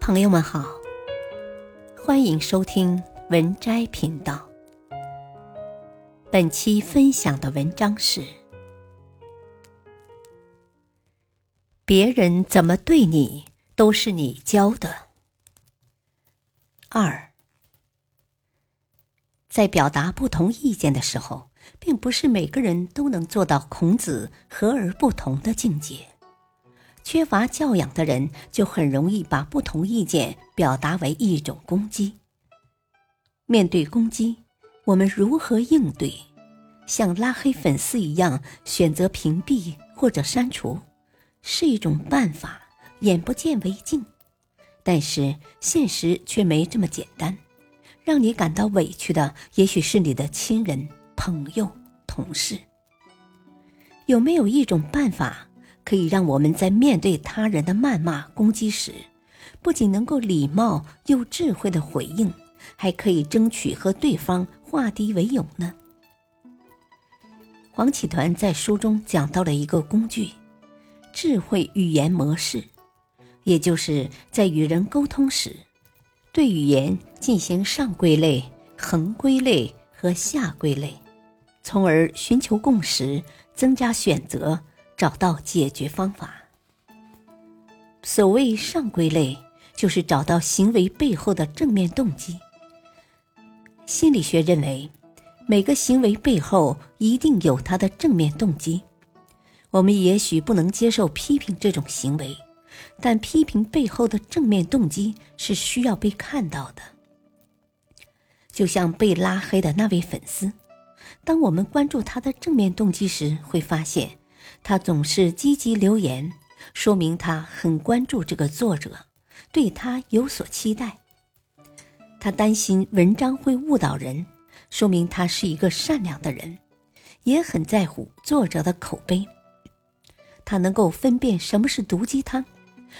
朋友们好，欢迎收听文摘频道。本期分享的文章是：别人怎么对你，都是你教的。二，在表达不同意见的时候，并不是每个人都能做到孔子和而不同的境界。缺乏教养的人就很容易把不同意见表达为一种攻击。面对攻击，我们如何应对？像拉黑粉丝一样选择屏蔽或者删除，是一种办法，眼不见为净。但是现实却没这么简单，让你感到委屈的，也许是你的亲人、朋友、同事。有没有一种办法？可以让我们在面对他人的谩骂攻击时，不仅能够礼貌又智慧的回应，还可以争取和对方化敌为友呢？黄启团在书中讲到了一个工具——智慧语言模式，也就是在与人沟通时，对语言进行上归类、横归类和下归类，从而寻求共识，增加选择。找到解决方法。所谓上归类，就是找到行为背后的正面动机。心理学认为，每个行为背后一定有它的正面动机。我们也许不能接受批评这种行为，但批评背后的正面动机是需要被看到的。就像被拉黑的那位粉丝，当我们关注他的正面动机时，会发现。他总是积极留言，说明他很关注这个作者，对他有所期待。他担心文章会误导人，说明他是一个善良的人，也很在乎作者的口碑。他能够分辨什么是毒鸡汤，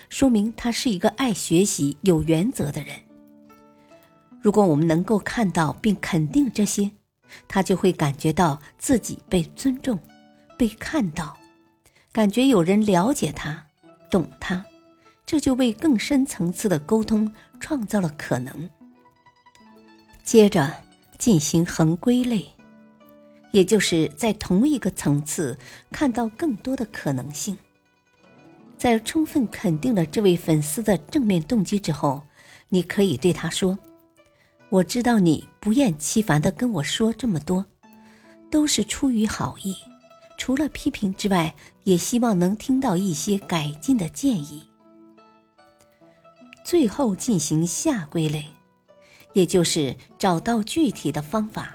说明他是一个爱学习、有原则的人。如果我们能够看到并肯定这些，他就会感觉到自己被尊重、被看到。感觉有人了解他，懂他，这就为更深层次的沟通创造了可能。接着进行横归类，也就是在同一个层次看到更多的可能性。在充分肯定了这位粉丝的正面动机之后，你可以对他说：“我知道你不厌其烦的跟我说这么多，都是出于好意。”除了批评之外，也希望能听到一些改进的建议。最后进行下归类，也就是找到具体的方法。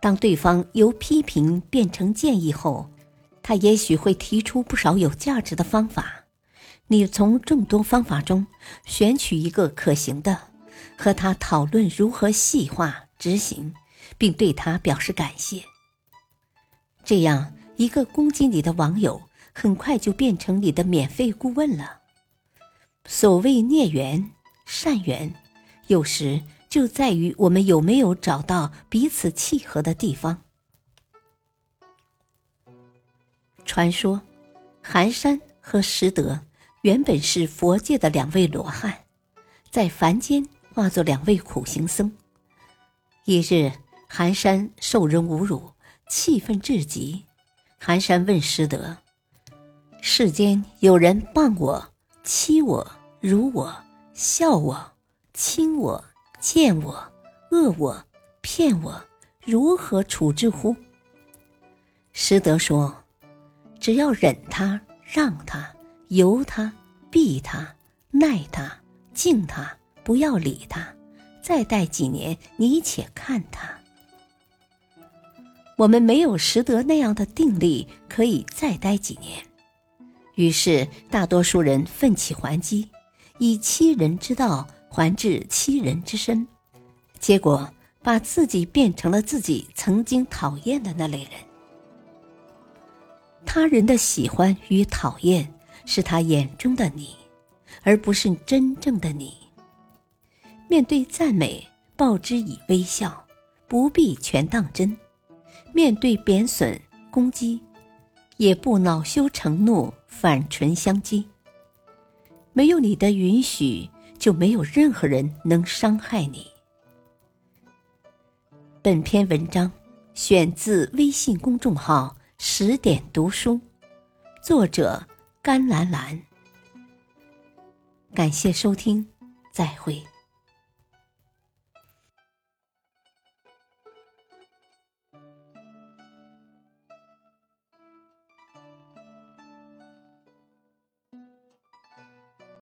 当对方由批评变成建议后，他也许会提出不少有价值的方法。你从众多方法中选取一个可行的，和他讨论如何细化执行，并对他表示感谢。这样一个攻击你的网友，很快就变成你的免费顾问了。所谓孽缘、善缘，有时就在于我们有没有找到彼此契合的地方。传说，寒山和拾得原本是佛界的两位罗汉，在凡间化作两位苦行僧。一日，寒山受人侮辱。气愤至极，寒山问师德：“世间有人谤我、欺我、辱我、笑我、轻我、贱我、恶我、骗我，如何处置乎？”师德说：“只要忍他、让他、由他、避他、耐他、敬他，不要理他，再待几年，你且看他。”我们没有识得那样的定力，可以再待几年。于是，大多数人奋起还击，以欺人之道还治欺人之身，结果把自己变成了自己曾经讨厌的那类人。他人的喜欢与讨厌，是他眼中的你，而不是真正的你。面对赞美，报之以微笑，不必全当真。面对贬损攻击，也不恼羞成怒，反唇相讥。没有你的允许，就没有任何人能伤害你。本篇文章选自微信公众号“十点读书”，作者甘蓝蓝。感谢收听，再会。